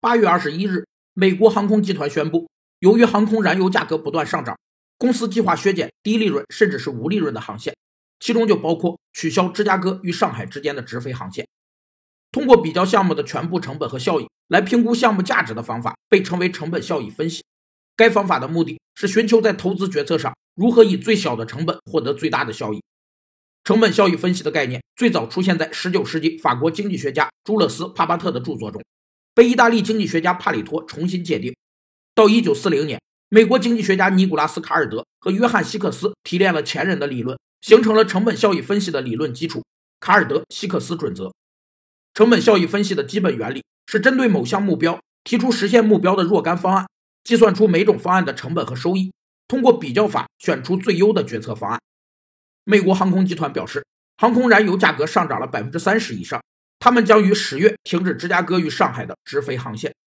八月二十一日，美国航空集团宣布，由于航空燃油价格不断上涨，公司计划削减低利润甚至是无利润的航线，其中就包括取消芝加哥与上海之间的直飞航线。通过比较项目的全部成本和效益来评估项目价值的方法，被称为成本效益分析。该方法的目的是寻求在投资决策上如何以最小的成本获得最大的效益。成本效益分析的概念最早出现在19世纪法国经济学家朱勒斯·帕巴特的著作中。被意大利经济学家帕里托重新界定。到一九四零年，美国经济学家尼古拉斯·卡尔德和约翰·希克斯提炼了前人的理论，形成了成本效益分析的理论基础——卡尔德希克斯准则。成本效益分析的基本原理是针对某项目标提出实现目标的若干方案，计算出每种方案的成本和收益，通过比较法选出最优的决策方案。美国航空集团表示，航空燃油价格上涨了百分之三十以上。他们将于十月停止芝加哥与上海的直飞航线。